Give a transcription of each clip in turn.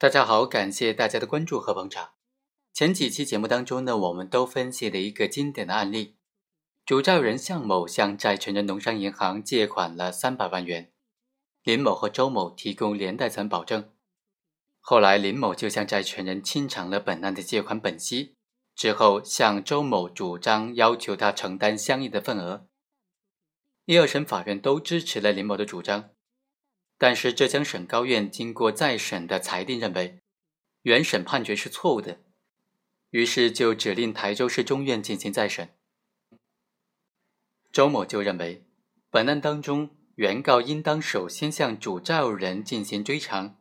大家好，感谢大家的关注和捧场。前几期节目当中呢，我们都分析了一个经典的案例：主债务人向某向债权人农商银行借款了三百万元，林某和周某提供连带责任保证。后来林某就向债权人清偿了本案的借款本息，之后向周某主张要求他承担相应的份额。一二审法院都支持了林某的主张。但是浙江省高院经过再审的裁定，认为原审判决是错误的，于是就指令台州市中院进行再审。周某就认为，本案当中原告应当首先向主债务人进行追偿，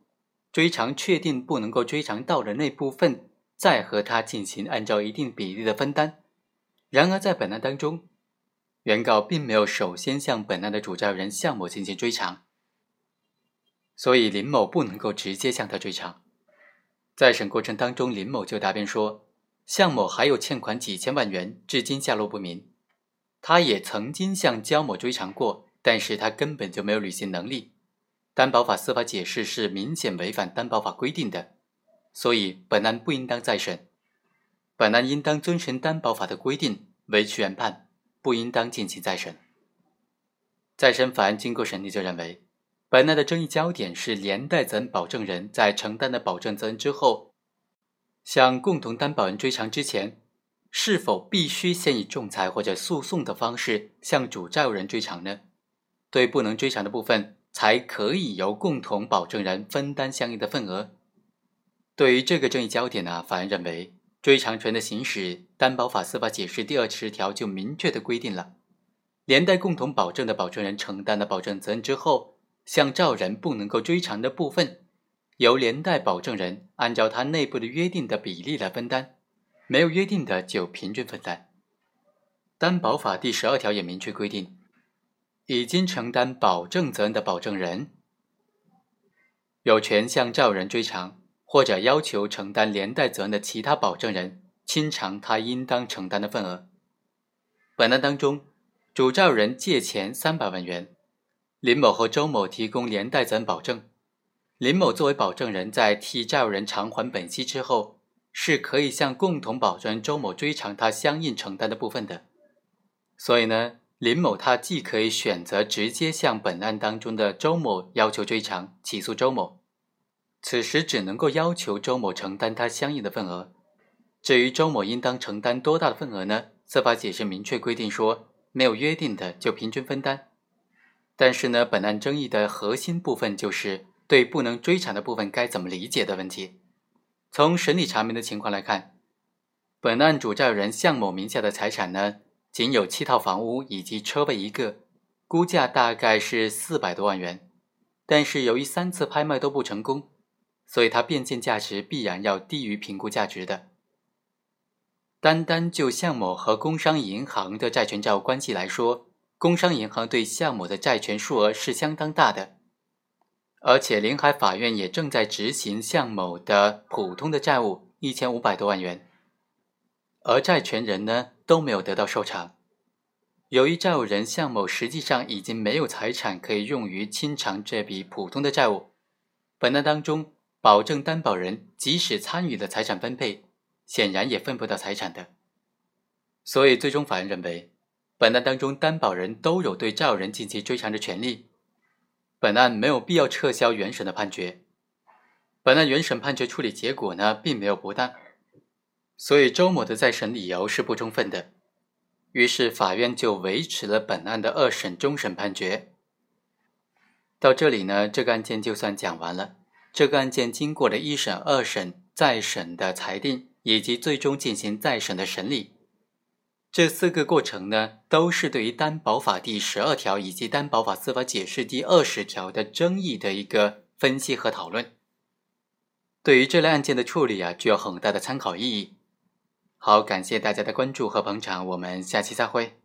追偿确定不能够追偿到的那部分，再和他进行按照一定比例的分担。然而在本案当中，原告并没有首先向本案的主债务人向某进行追偿。所以林某不能够直接向他追偿。在审过程当中，林某就答辩说，向某还有欠款几千万元，至今下落不明。他也曾经向焦某追偿过，但是他根本就没有履行能力。担保法司法解释是明显违反担保法规定的，所以本案不应当再审。本案应当遵循担保法的规定，维持原判，不应当进行再审。再审法院经过审理就认为。本案的争议焦点是连带责任保证人在承担的保证责任之后，向共同担保人追偿之前，是否必须先以仲裁或者诉讼的方式向主债务人追偿呢？对不能追偿的部分，才可以由共同保证人分担相应的份额。对于这个争议焦点呢，法院认为，追偿权的行使，担保法司法解释第二十条就明确的规定了，连带共同保证的保证人承担了保证责任之后。向债人不能够追偿的部分，由连带保证人按照他内部的约定的比例来分担，没有约定的就平均分担。担保法第十二条也明确规定，已经承担保证责任的保证人，有权向债人追偿，或者要求承担连带责任的其他保证人清偿他应当承担的份额。本案当中，主债人借钱三百万元。林某和周某提供连带责任保证，林某作为保证人，在替债务人偿还本息之后，是可以向共同保证人周某追偿他相应承担的部分的。所以呢，林某他既可以选择直接向本案当中的周某要求追偿，起诉周某，此时只能够要求周某承担他相应的份额。至于周某应当承担多大的份额呢？司法解释明确规定说，没有约定的就平均分担。但是呢，本案争议的核心部分就是对不能追偿的部分该怎么理解的问题。从审理查明的情况来看，本案主债人向某名下的财产呢，仅有七套房屋以及车位一个，估价大概是四百多万元。但是由于三次拍卖都不成功，所以它变现价值必然要低于评估价值的。单单就向某和工商银行的债权债务关系来说，工商银行对向某的债权数额是相当大的，而且临海法院也正在执行向某的普通的债务一千五百多万元，而债权人呢都没有得到受偿。由于债务人向某实际上已经没有财产可以用于清偿这笔普通的债务，本案当中保证担保人即使参与了财产分配，显然也分不到财产的，所以最终法院认为。本案当中，担保人都有对债务人进行追偿的权利。本案没有必要撤销原审的判决。本案原审判决处理结果呢，并没有不当，所以周某的再审理由是不充分的。于是法院就维持了本案的二审终审判决。到这里呢，这个案件就算讲完了。这个案件经过了一审、二审、再审的裁定，以及最终进行再审的审理。这四个过程呢，都是对于担保法第十二条以及担保法司法解释第二十条的争议的一个分析和讨论。对于这类案件的处理啊，具有很大的参考意义。好，感谢大家的关注和捧场，我们下期再会。